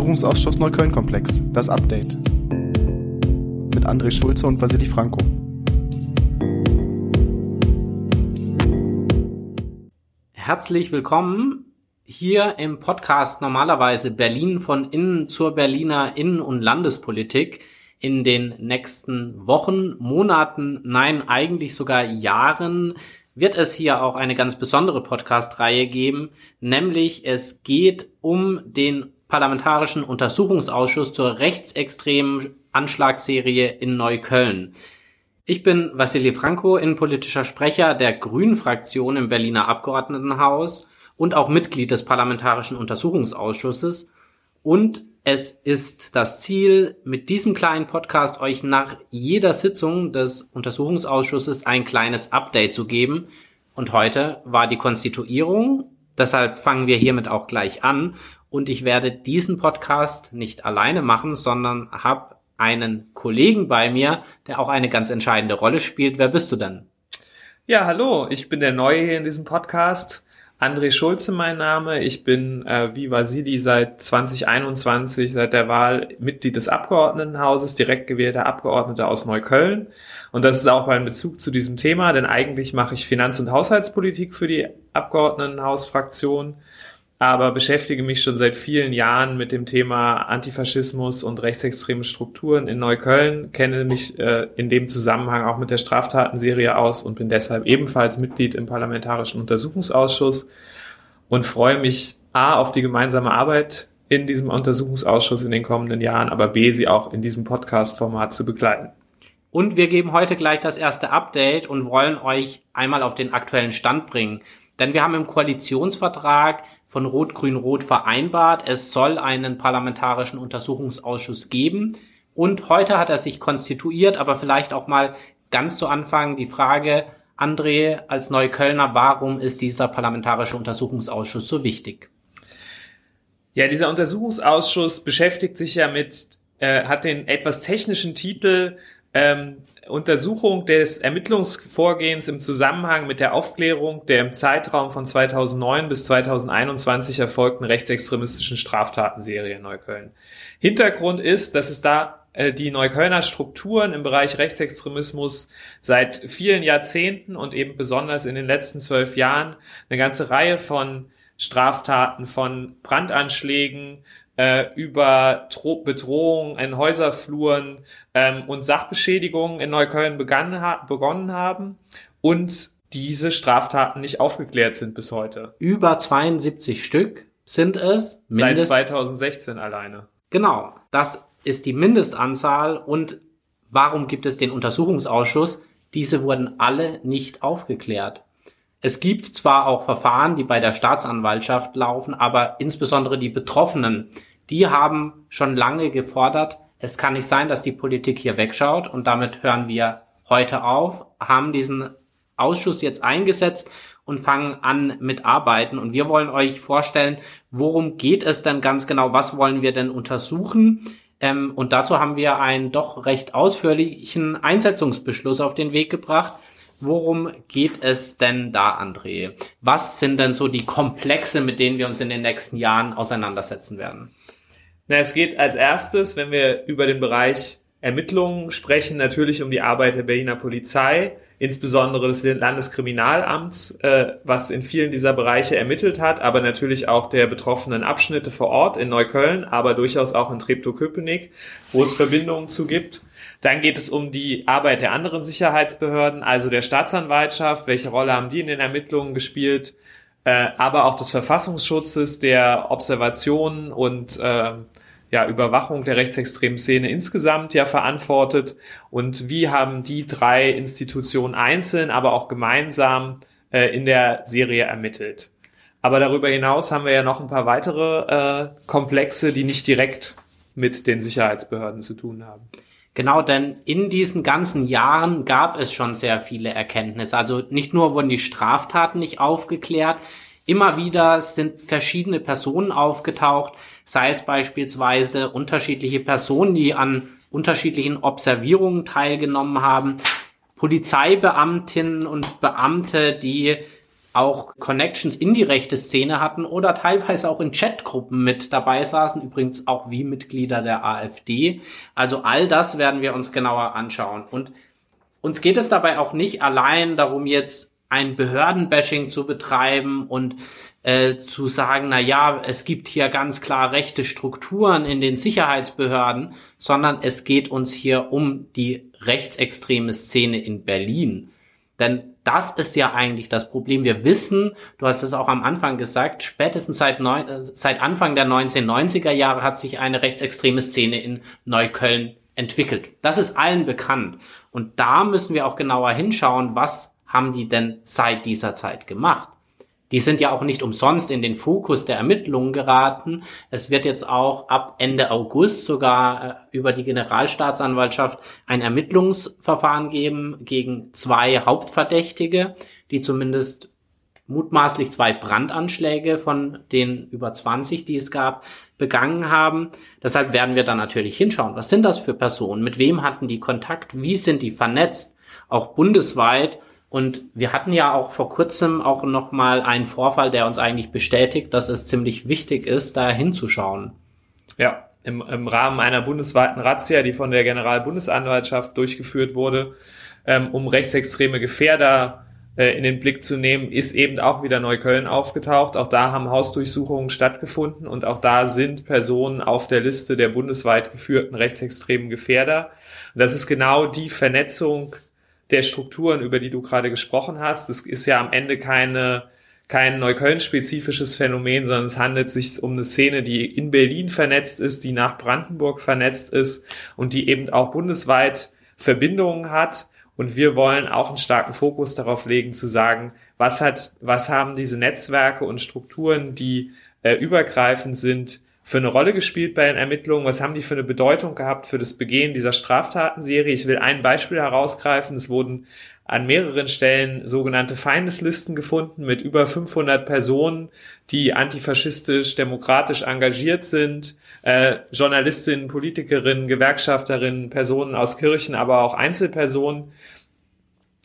Untersuchungsausschuss Neukölln-Komplex, das Update. Mit André Schulze und Vasili Franco. Herzlich willkommen hier im Podcast normalerweise Berlin von innen zur Berliner Innen- und Landespolitik in den nächsten Wochen, Monaten, nein, eigentlich sogar Jahren wird es hier auch eine ganz besondere Podcast-Reihe geben, nämlich es geht um den Parlamentarischen Untersuchungsausschuss zur rechtsextremen Anschlagsserie in Neukölln. Ich bin Vassili Franco, innenpolitischer Sprecher der Grünen-Fraktion im Berliner Abgeordnetenhaus und auch Mitglied des Parlamentarischen Untersuchungsausschusses. Und es ist das Ziel, mit diesem kleinen Podcast euch nach jeder Sitzung des Untersuchungsausschusses ein kleines Update zu geben. Und heute war die Konstituierung. Deshalb fangen wir hiermit auch gleich an. Und ich werde diesen Podcast nicht alleine machen, sondern habe einen Kollegen bei mir, der auch eine ganz entscheidende Rolle spielt. Wer bist du denn? Ja, hallo, ich bin der Neue hier in diesem Podcast. André Schulze mein Name. Ich bin äh, wie Vasili seit 2021, seit der Wahl Mitglied des Abgeordnetenhauses, direkt gewählter Abgeordneter aus Neukölln. Und das ist auch mein Bezug zu diesem Thema, denn eigentlich mache ich Finanz- und Haushaltspolitik für die Abgeordnetenhausfraktion aber beschäftige mich schon seit vielen Jahren mit dem Thema Antifaschismus und rechtsextreme Strukturen in Neukölln, kenne mich äh, in dem Zusammenhang auch mit der Straftatenserie aus und bin deshalb ebenfalls Mitglied im Parlamentarischen Untersuchungsausschuss und freue mich A auf die gemeinsame Arbeit in diesem Untersuchungsausschuss in den kommenden Jahren, aber B sie auch in diesem Podcast-Format zu begleiten. Und wir geben heute gleich das erste Update und wollen euch einmal auf den aktuellen Stand bringen. Denn wir haben im Koalitionsvertrag von Rot-Grün-Rot vereinbart, es soll einen parlamentarischen Untersuchungsausschuss geben. Und heute hat er sich konstituiert, aber vielleicht auch mal ganz zu Anfang die Frage, André, als Neuköllner, warum ist dieser parlamentarische Untersuchungsausschuss so wichtig? Ja, dieser Untersuchungsausschuss beschäftigt sich ja mit, äh, hat den etwas technischen Titel ähm, Untersuchung des Ermittlungsvorgehens im Zusammenhang mit der Aufklärung der im Zeitraum von 2009 bis 2021 erfolgten rechtsextremistischen Straftatenserie in Neukölln. Hintergrund ist, dass es da äh, die Neuköllner Strukturen im Bereich Rechtsextremismus seit vielen Jahrzehnten und eben besonders in den letzten zwölf Jahren eine ganze Reihe von Straftaten, von Brandanschlägen, äh, über Tro Bedrohungen in Häuserfluren ähm, und Sachbeschädigungen in Neukölln begann, ha begonnen haben und diese Straftaten nicht aufgeklärt sind bis heute. Über 72 Stück sind es. Seit 2016 alleine. Genau, das ist die Mindestanzahl und warum gibt es den Untersuchungsausschuss? Diese wurden alle nicht aufgeklärt. Es gibt zwar auch Verfahren, die bei der Staatsanwaltschaft laufen, aber insbesondere die Betroffenen, die haben schon lange gefordert, es kann nicht sein, dass die Politik hier wegschaut und damit hören wir heute auf, haben diesen Ausschuss jetzt eingesetzt und fangen an mit Arbeiten. Und wir wollen euch vorstellen, worum geht es denn ganz genau? Was wollen wir denn untersuchen? Ähm, und dazu haben wir einen doch recht ausführlichen Einsetzungsbeschluss auf den Weg gebracht. Worum geht es denn da, André? Was sind denn so die Komplexe, mit denen wir uns in den nächsten Jahren auseinandersetzen werden? Na, es geht als erstes, wenn wir über den Bereich Ermittlungen sprechen, natürlich um die Arbeit der Berliner Polizei, insbesondere des Landeskriminalamts, äh, was in vielen dieser Bereiche ermittelt hat, aber natürlich auch der betroffenen Abschnitte vor Ort in Neukölln, aber durchaus auch in Treptow-Köpenick, wo es Verbindungen zu gibt. Dann geht es um die Arbeit der anderen Sicherheitsbehörden, also der Staatsanwaltschaft, welche Rolle haben die in den Ermittlungen gespielt, äh, aber auch des Verfassungsschutzes, der Observation und äh, ja, Überwachung der rechtsextremen Szene insgesamt ja verantwortet und wie haben die drei Institutionen einzeln, aber auch gemeinsam äh, in der Serie ermittelt. Aber darüber hinaus haben wir ja noch ein paar weitere äh, Komplexe, die nicht direkt mit den Sicherheitsbehörden zu tun haben. Genau, denn in diesen ganzen Jahren gab es schon sehr viele Erkenntnisse. Also nicht nur wurden die Straftaten nicht aufgeklärt, immer wieder sind verschiedene Personen aufgetaucht, sei es beispielsweise unterschiedliche Personen, die an unterschiedlichen Observierungen teilgenommen haben, Polizeibeamtinnen und Beamte, die auch Connections in die rechte Szene hatten oder teilweise auch in Chatgruppen mit dabei saßen, übrigens auch wie Mitglieder der AfD. Also all das werden wir uns genauer anschauen. Und uns geht es dabei auch nicht allein darum, jetzt ein Behördenbashing zu betreiben und äh, zu sagen, na ja, es gibt hier ganz klar rechte Strukturen in den Sicherheitsbehörden, sondern es geht uns hier um die rechtsextreme Szene in Berlin. Denn das ist ja eigentlich das Problem. Wir wissen, du hast es auch am Anfang gesagt, spätestens seit, neun, äh, seit Anfang der 1990er Jahre hat sich eine rechtsextreme Szene in Neukölln entwickelt. Das ist allen bekannt. Und da müssen wir auch genauer hinschauen, was haben die denn seit dieser Zeit gemacht? Die sind ja auch nicht umsonst in den Fokus der Ermittlungen geraten. Es wird jetzt auch ab Ende August sogar äh, über die Generalstaatsanwaltschaft ein Ermittlungsverfahren geben gegen zwei Hauptverdächtige, die zumindest mutmaßlich zwei Brandanschläge von den über 20, die es gab, begangen haben. Deshalb werden wir da natürlich hinschauen. Was sind das für Personen? Mit wem hatten die Kontakt? Wie sind die vernetzt? Auch bundesweit. Und wir hatten ja auch vor kurzem auch noch mal einen Vorfall, der uns eigentlich bestätigt, dass es ziemlich wichtig ist, da hinzuschauen. Ja, im, im Rahmen einer bundesweiten Razzia, die von der Generalbundesanwaltschaft durchgeführt wurde, ähm, um rechtsextreme Gefährder äh, in den Blick zu nehmen, ist eben auch wieder Neukölln aufgetaucht. Auch da haben Hausdurchsuchungen stattgefunden und auch da sind Personen auf der Liste der bundesweit geführten rechtsextremen Gefährder. Und das ist genau die Vernetzung der Strukturen, über die du gerade gesprochen hast. Das ist ja am Ende keine kein Neukölln-spezifisches Phänomen, sondern es handelt sich um eine Szene, die in Berlin vernetzt ist, die nach Brandenburg vernetzt ist und die eben auch bundesweit Verbindungen hat. Und wir wollen auch einen starken Fokus darauf legen, zu sagen, was hat, was haben diese Netzwerke und Strukturen, die äh, übergreifend sind, für eine Rolle gespielt bei den Ermittlungen? Was haben die für eine Bedeutung gehabt für das Begehen dieser Straftatenserie? Ich will ein Beispiel herausgreifen. Es wurden an mehreren Stellen sogenannte Feindeslisten gefunden mit über 500 Personen, die antifaschistisch, demokratisch engagiert sind, äh, Journalistinnen, Politikerinnen, Gewerkschafterinnen, Personen aus Kirchen, aber auch Einzelpersonen.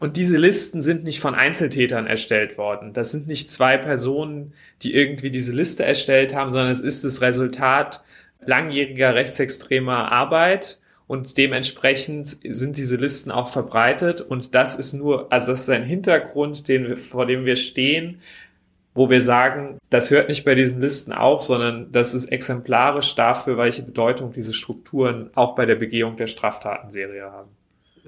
Und diese Listen sind nicht von Einzeltätern erstellt worden. Das sind nicht zwei Personen, die irgendwie diese Liste erstellt haben, sondern es ist das Resultat langjähriger rechtsextremer Arbeit. Und dementsprechend sind diese Listen auch verbreitet. Und das ist nur, also das ist ein Hintergrund, den wir, vor dem wir stehen, wo wir sagen, das hört nicht bei diesen Listen auf, sondern das ist exemplarisch dafür, welche Bedeutung diese Strukturen auch bei der Begehung der Straftatenserie haben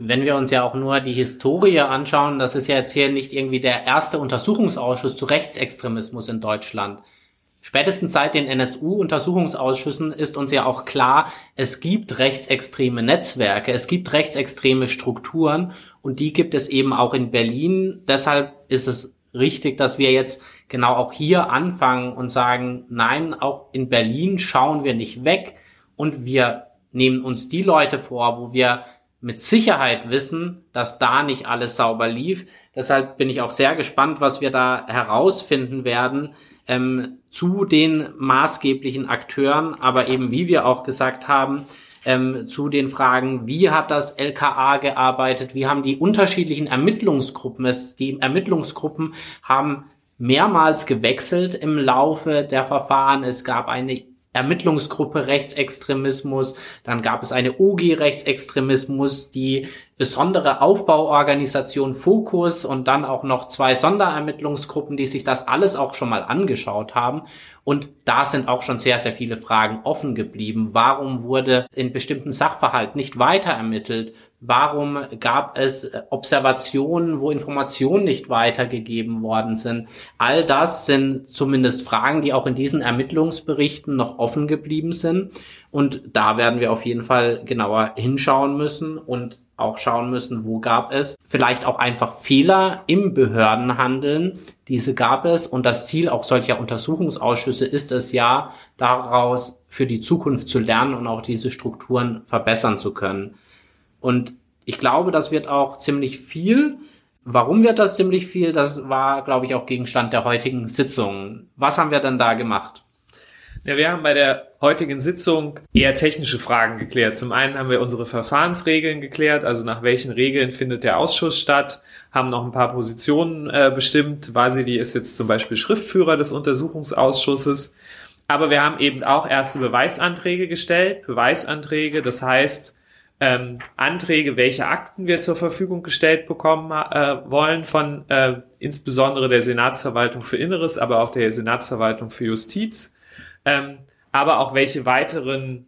wenn wir uns ja auch nur die Historie anschauen, das ist ja jetzt hier nicht irgendwie der erste Untersuchungsausschuss zu Rechtsextremismus in Deutschland. Spätestens seit den NSU-Untersuchungsausschüssen ist uns ja auch klar, es gibt rechtsextreme Netzwerke, es gibt rechtsextreme Strukturen und die gibt es eben auch in Berlin. Deshalb ist es richtig, dass wir jetzt genau auch hier anfangen und sagen, nein, auch in Berlin schauen wir nicht weg und wir nehmen uns die Leute vor, wo wir mit Sicherheit wissen, dass da nicht alles sauber lief. Deshalb bin ich auch sehr gespannt, was wir da herausfinden werden ähm, zu den maßgeblichen Akteuren, aber eben wie wir auch gesagt haben, ähm, zu den Fragen, wie hat das LKA gearbeitet, wie haben die unterschiedlichen Ermittlungsgruppen die Ermittlungsgruppen haben mehrmals gewechselt im Laufe der Verfahren. Es gab eine Ermittlungsgruppe Rechtsextremismus, dann gab es eine OG Rechtsextremismus, die besondere Aufbauorganisation Fokus und dann auch noch zwei Sonderermittlungsgruppen, die sich das alles auch schon mal angeschaut haben. Und da sind auch schon sehr, sehr viele Fragen offen geblieben. Warum wurde in bestimmten Sachverhalt nicht weiter ermittelt? Warum gab es Observationen, wo Informationen nicht weitergegeben worden sind? All das sind zumindest Fragen, die auch in diesen Ermittlungsberichten noch offen geblieben sind. Und da werden wir auf jeden Fall genauer hinschauen müssen und auch schauen müssen, wo gab es vielleicht auch einfach Fehler im Behördenhandeln. Diese gab es und das Ziel auch solcher Untersuchungsausschüsse ist es ja, daraus für die Zukunft zu lernen und auch diese Strukturen verbessern zu können. Und ich glaube, das wird auch ziemlich viel. Warum wird das ziemlich viel? Das war, glaube ich, auch Gegenstand der heutigen Sitzung. Was haben wir denn da gemacht? Ja, wir haben bei der heutigen Sitzung eher technische Fragen geklärt. Zum einen haben wir unsere Verfahrensregeln geklärt, also nach welchen Regeln findet der Ausschuss statt, haben noch ein paar Positionen äh, bestimmt. Vasili ist jetzt zum Beispiel Schriftführer des Untersuchungsausschusses. Aber wir haben eben auch erste Beweisanträge gestellt. Beweisanträge, das heißt, ähm, Anträge, welche Akten wir zur Verfügung gestellt bekommen äh, wollen von äh, insbesondere der Senatsverwaltung für Inneres, aber auch der Senatsverwaltung für Justiz ähm, aber auch welche weiteren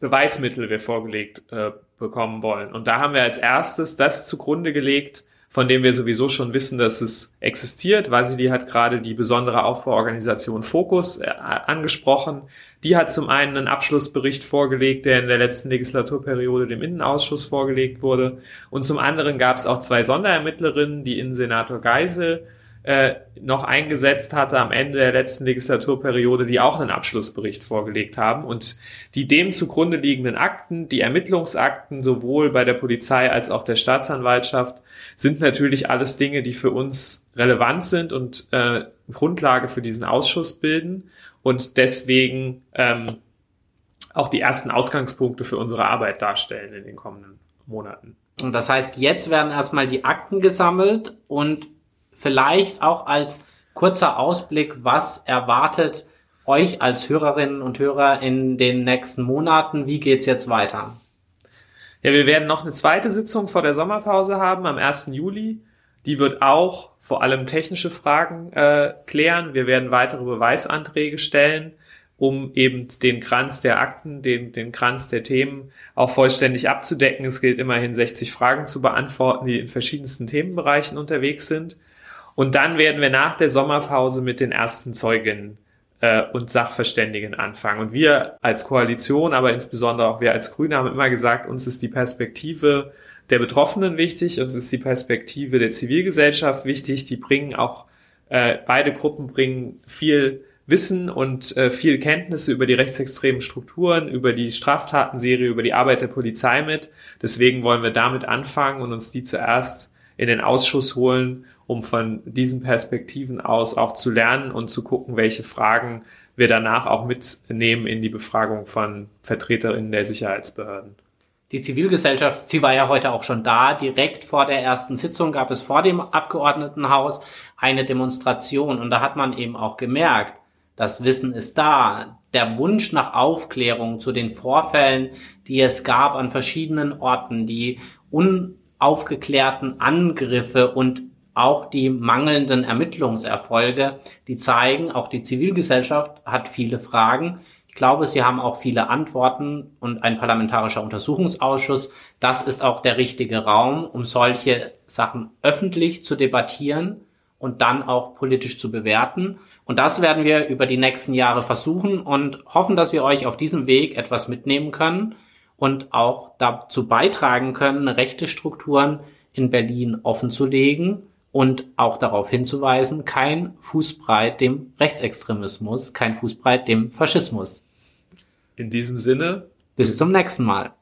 Beweismittel wir vorgelegt äh, bekommen wollen. Und da haben wir als erstes das zugrunde gelegt, von dem wir sowieso schon wissen, dass es existiert. Vasili hat gerade die besondere Aufbauorganisation Fokus äh, angesprochen. Die hat zum einen einen Abschlussbericht vorgelegt, der in der letzten Legislaturperiode dem Innenausschuss vorgelegt wurde. Und zum anderen gab es auch zwei Sonderermittlerinnen, die Innensenator Geisel äh, noch eingesetzt hatte am Ende der letzten Legislaturperiode, die auch einen Abschlussbericht vorgelegt haben und die dem zugrunde liegenden Akten, die Ermittlungsakten sowohl bei der Polizei als auch der Staatsanwaltschaft, sind natürlich alles Dinge, die für uns relevant sind und äh, Grundlage für diesen Ausschuss bilden und deswegen ähm, auch die ersten Ausgangspunkte für unsere Arbeit darstellen in den kommenden Monaten. Und das heißt, jetzt werden erstmal die Akten gesammelt und vielleicht auch als kurzer Ausblick, was erwartet euch als Hörerinnen und Hörer in den nächsten Monaten? Wie geht's jetzt weiter? Ja, wir werden noch eine zweite Sitzung vor der Sommerpause haben am 1. Juli. Die wird auch vor allem technische Fragen äh, klären. Wir werden weitere Beweisanträge stellen, um eben den Kranz der Akten, den, den Kranz der Themen auch vollständig abzudecken. Es gilt immerhin 60 Fragen zu beantworten, die in verschiedensten Themenbereichen unterwegs sind. Und dann werden wir nach der Sommerpause mit den ersten Zeuginnen äh, und Sachverständigen anfangen. Und wir als Koalition, aber insbesondere auch wir als Grüne haben immer gesagt, uns ist die Perspektive der Betroffenen wichtig, uns ist die Perspektive der Zivilgesellschaft wichtig. Die bringen auch, äh, beide Gruppen bringen viel Wissen und äh, viel Kenntnisse über die rechtsextremen Strukturen, über die Straftatenserie, über die Arbeit der Polizei mit. Deswegen wollen wir damit anfangen und uns die zuerst in den Ausschuss holen um von diesen Perspektiven aus auch zu lernen und zu gucken, welche Fragen wir danach auch mitnehmen in die Befragung von Vertreterinnen der Sicherheitsbehörden. Die Zivilgesellschaft, sie war ja heute auch schon da. Direkt vor der ersten Sitzung gab es vor dem Abgeordnetenhaus eine Demonstration und da hat man eben auch gemerkt, das Wissen ist da. Der Wunsch nach Aufklärung zu den Vorfällen, die es gab an verschiedenen Orten, die unaufgeklärten Angriffe und auch die mangelnden Ermittlungserfolge, die zeigen, auch die Zivilgesellschaft hat viele Fragen. Ich glaube, sie haben auch viele Antworten und ein parlamentarischer Untersuchungsausschuss, das ist auch der richtige Raum, um solche Sachen öffentlich zu debattieren und dann auch politisch zu bewerten. Und das werden wir über die nächsten Jahre versuchen und hoffen, dass wir euch auf diesem Weg etwas mitnehmen können und auch dazu beitragen können, rechte Strukturen in Berlin offenzulegen und auch darauf hinzuweisen, kein Fußbreit dem Rechtsextremismus, kein Fußbreit dem Faschismus. In diesem Sinne. Bis zum nächsten Mal.